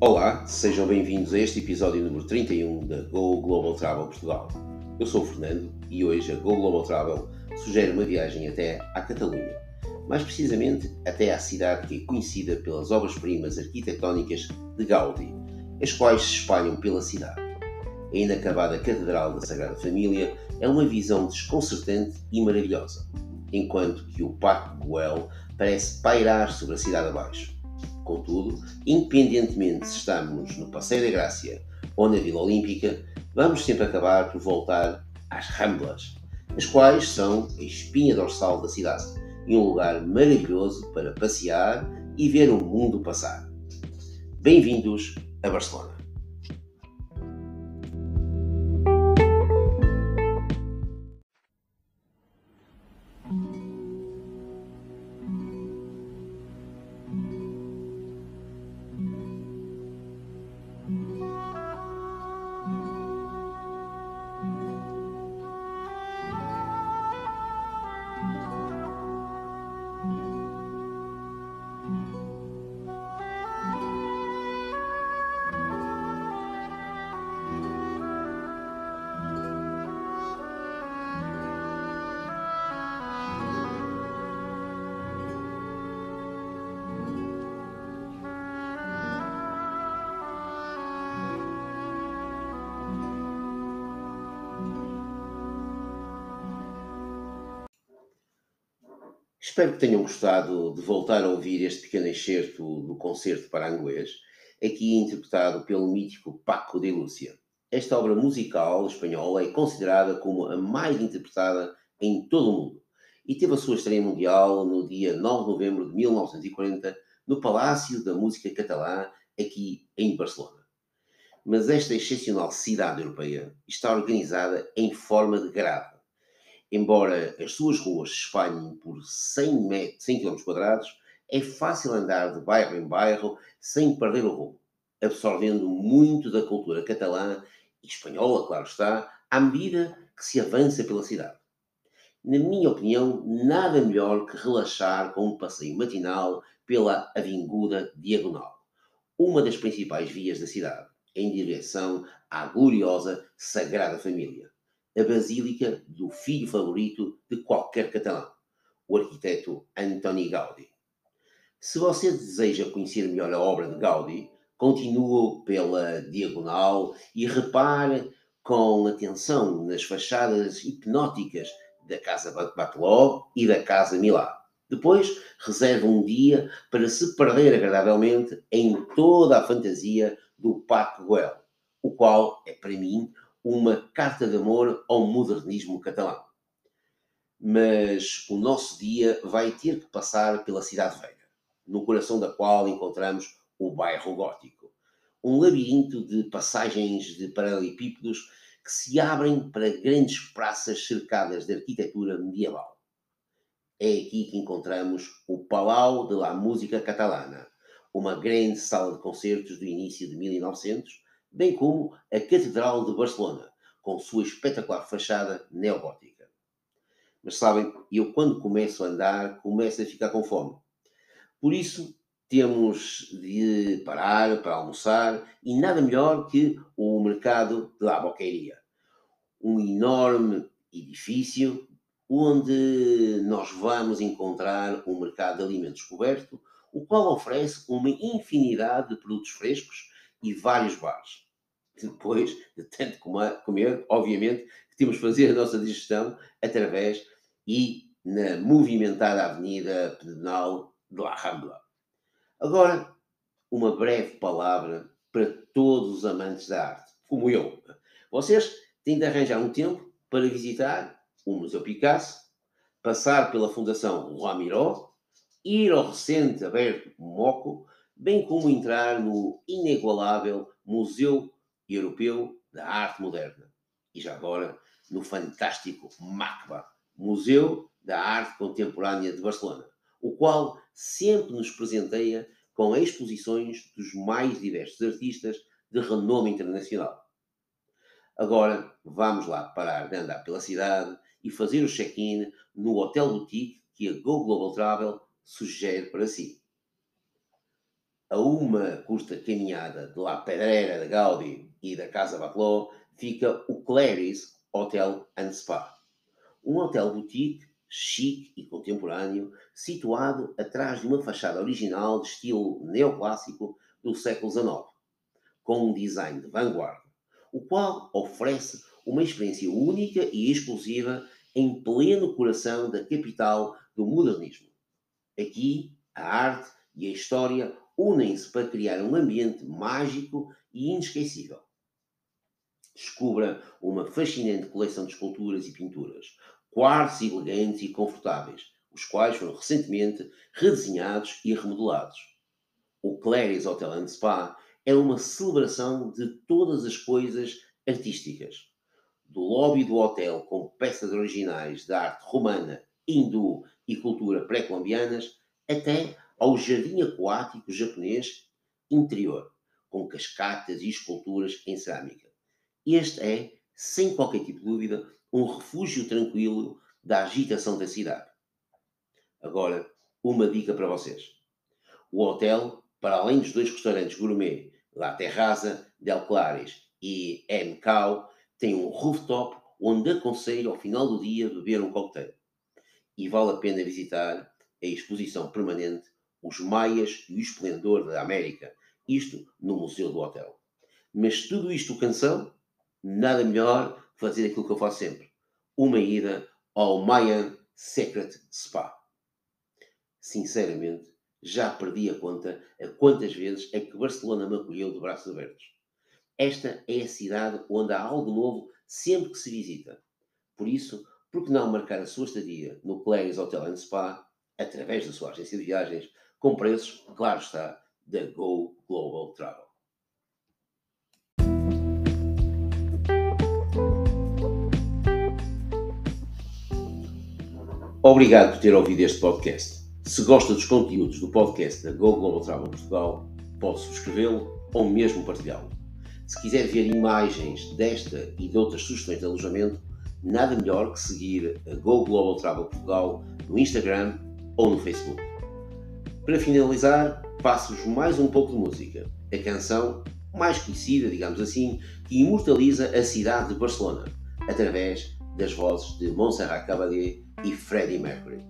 Olá, sejam bem-vindos a este episódio número 31 da Go Global Travel Portugal. Eu sou o Fernando e hoje a Go Global Travel sugere uma viagem até à Catalunha, mais precisamente até à cidade que é conhecida pelas obras-primas arquitetónicas de Gaudí, as quais se espalham pela cidade. A inacabada Catedral da Sagrada Família é uma visão desconcertante e maravilhosa, enquanto que o Parque Güell parece pairar sobre a cidade abaixo. Contudo, independentemente se estamos no Passeio da Grácia ou na Vila Olímpica, vamos sempre acabar por voltar às Ramblas, as quais são a espinha dorsal da cidade e um lugar maravilhoso para passear e ver o mundo passar. Bem-vindos a Barcelona. Espero que tenham gostado de voltar a ouvir este pequeno excerto do concerto para inglês, aqui interpretado pelo mítico Paco de Lúcia. Esta obra musical espanhola é considerada como a mais interpretada em todo o mundo e teve a sua estreia mundial no dia 9 de novembro de 1940 no Palácio da Música Catalã, aqui em Barcelona. Mas esta excepcional cidade europeia está organizada em forma de grade Embora as suas ruas se espalhem por 100, metros, 100 km é fácil andar de bairro em bairro sem perder o rumo, absorvendo muito da cultura catalã e espanhola, claro está, à medida que se avança pela cidade. Na minha opinião, nada melhor que relaxar com um passeio matinal pela Avinguda Diagonal, uma das principais vias da cidade, em direção à gloriosa Sagrada Família a basílica do filho favorito de qualquer catalão, o arquiteto Antoni Gaudí. Se você deseja conhecer melhor a obra de Gaudí, continue pela diagonal e repare com atenção nas fachadas hipnóticas da Casa Bateló e da Casa Milá. Depois, reserve um dia para se perder agradavelmente em toda a fantasia do Parque Güell, o qual é, para mim, uma carta de amor ao modernismo catalão. Mas o nosso dia vai ter que passar pela Cidade Velha, no coração da qual encontramos o bairro gótico. Um labirinto de passagens de paralelepípedos que se abrem para grandes praças cercadas de arquitetura medieval. É aqui que encontramos o Palau de la Música Catalana, uma grande sala de concertos do início de 1900, bem como a Catedral de Barcelona, com sua espetacular fachada neogótica. Mas sabem, eu quando começo a andar, começo a ficar com fome. Por isso, temos de parar para almoçar e nada melhor que o mercado de La Boqueria. Um enorme edifício onde nós vamos encontrar um mercado de alimentos coberto, o qual oferece uma infinidade de produtos frescos e vários bares. Depois de tanto comer, obviamente, temos de fazer a nossa digestão através e na movimentada avenida pedonal La Rambla. Agora, uma breve palavra para todos os amantes da arte, como eu. Vocês têm de arranjar um tempo para visitar o Museu Picasso, passar pela Fundação Ramiro, ir ao recente aberto Moco, bem como entrar no inigualável Museu Europeu da Arte Moderna. E já agora no fantástico MACBA, Museu da Arte Contemporânea de Barcelona, o qual sempre nos presenteia com exposições dos mais diversos artistas de renome internacional. Agora vamos lá parar de andar pela cidade e fazer o check-in no Hotel Boutique que a Go Global Travel sugere para si. A uma curta caminhada de La Pedreira de Gaudi e da Casa Bateló fica o Clary's Hotel and Spa. Um hotel boutique chique e contemporâneo, situado atrás de uma fachada original de estilo neoclássico do século XIX, com um design de vanguarda, o qual oferece uma experiência única e exclusiva em pleno coração da capital do modernismo. Aqui, a arte e a história unem-se para criar um ambiente mágico e inesquecível. Descubra uma fascinante coleção de esculturas e pinturas, quartos elegantes e confortáveis, os quais foram recentemente redesenhados e remodelados. O Clary's Hotel and Spa é uma celebração de todas as coisas artísticas. Do lobby do hotel com peças originais da arte romana, hindu e cultura pré-colombianas, até ao jardim aquático japonês interior, com cascatas e esculturas em cerâmica. Este é, sem qualquer tipo de dúvida, um refúgio tranquilo da agitação da cidade. Agora, uma dica para vocês. O hotel, para além dos dois restaurantes gourmet, La Terraza, Del Clares e MCAO, tem um rooftop onde aconselho ao final do dia beber um cocktail. E vale a pena visitar a exposição permanente Os Maias e o Esplendor da América, isto no Museu do Hotel. Mas tudo isto canção, nada melhor fazer aquilo que eu faço sempre: uma ida ao Mayan Secret Spa. Sinceramente, já perdi a conta a quantas vezes é que Barcelona me acolheu de braços abertos. Esta é a cidade onde há algo novo sempre que se visita. Por isso, por que não marcar a sua estadia no Clary's Hotel and Spa através da sua agência de viagens com preços, claro está, da Go Global Travel. Obrigado por ter ouvido este podcast. Se gosta dos conteúdos do podcast da Go Global Travel Portugal, pode subscrevê-lo ou mesmo partilhá-lo. Se quiser ver imagens desta e de outras sugestões de alojamento, nada melhor que seguir a Go Global Travel Portugal no Instagram ou no Facebook. Para finalizar, passo-vos mais um pouco de música. A canção mais conhecida, digamos assim, que imortaliza a cidade de Barcelona, através das vozes de Montserrat Caballé e Freddie Mercury.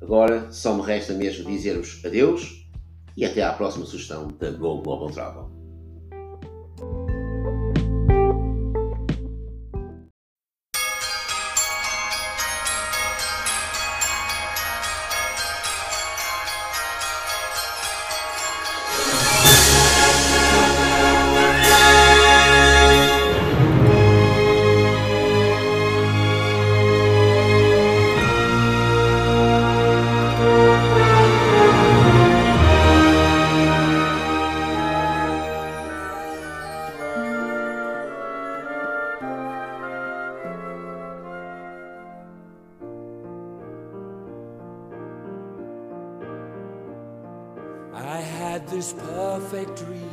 Agora só me resta mesmo dizer-vos adeus e até à próxima sugestão da Go Global Travel. I had this perfect dream.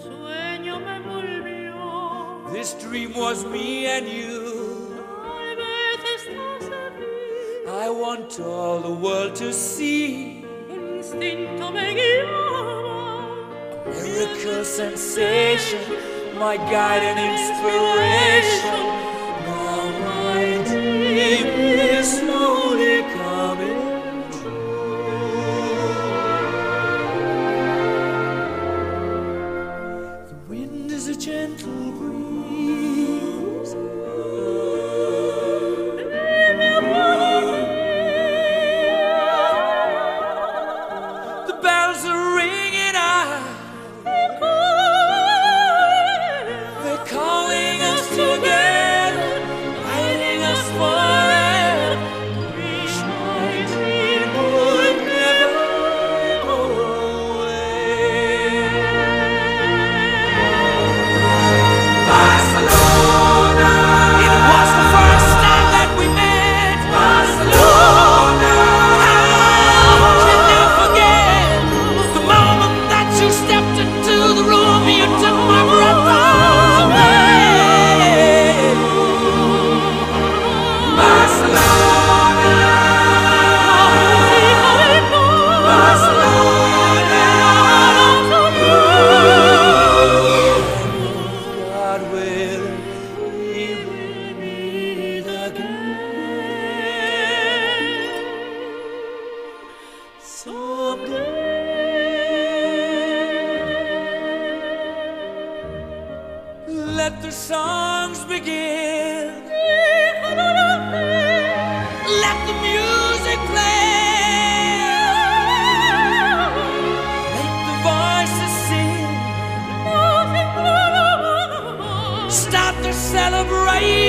Sueño me envolvió. This dream was me and you. Tal vez estás aquí. I want all the world to see. El instinto me guiaba. Miracle sensation, my guide and inspiration. Bells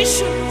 salvation.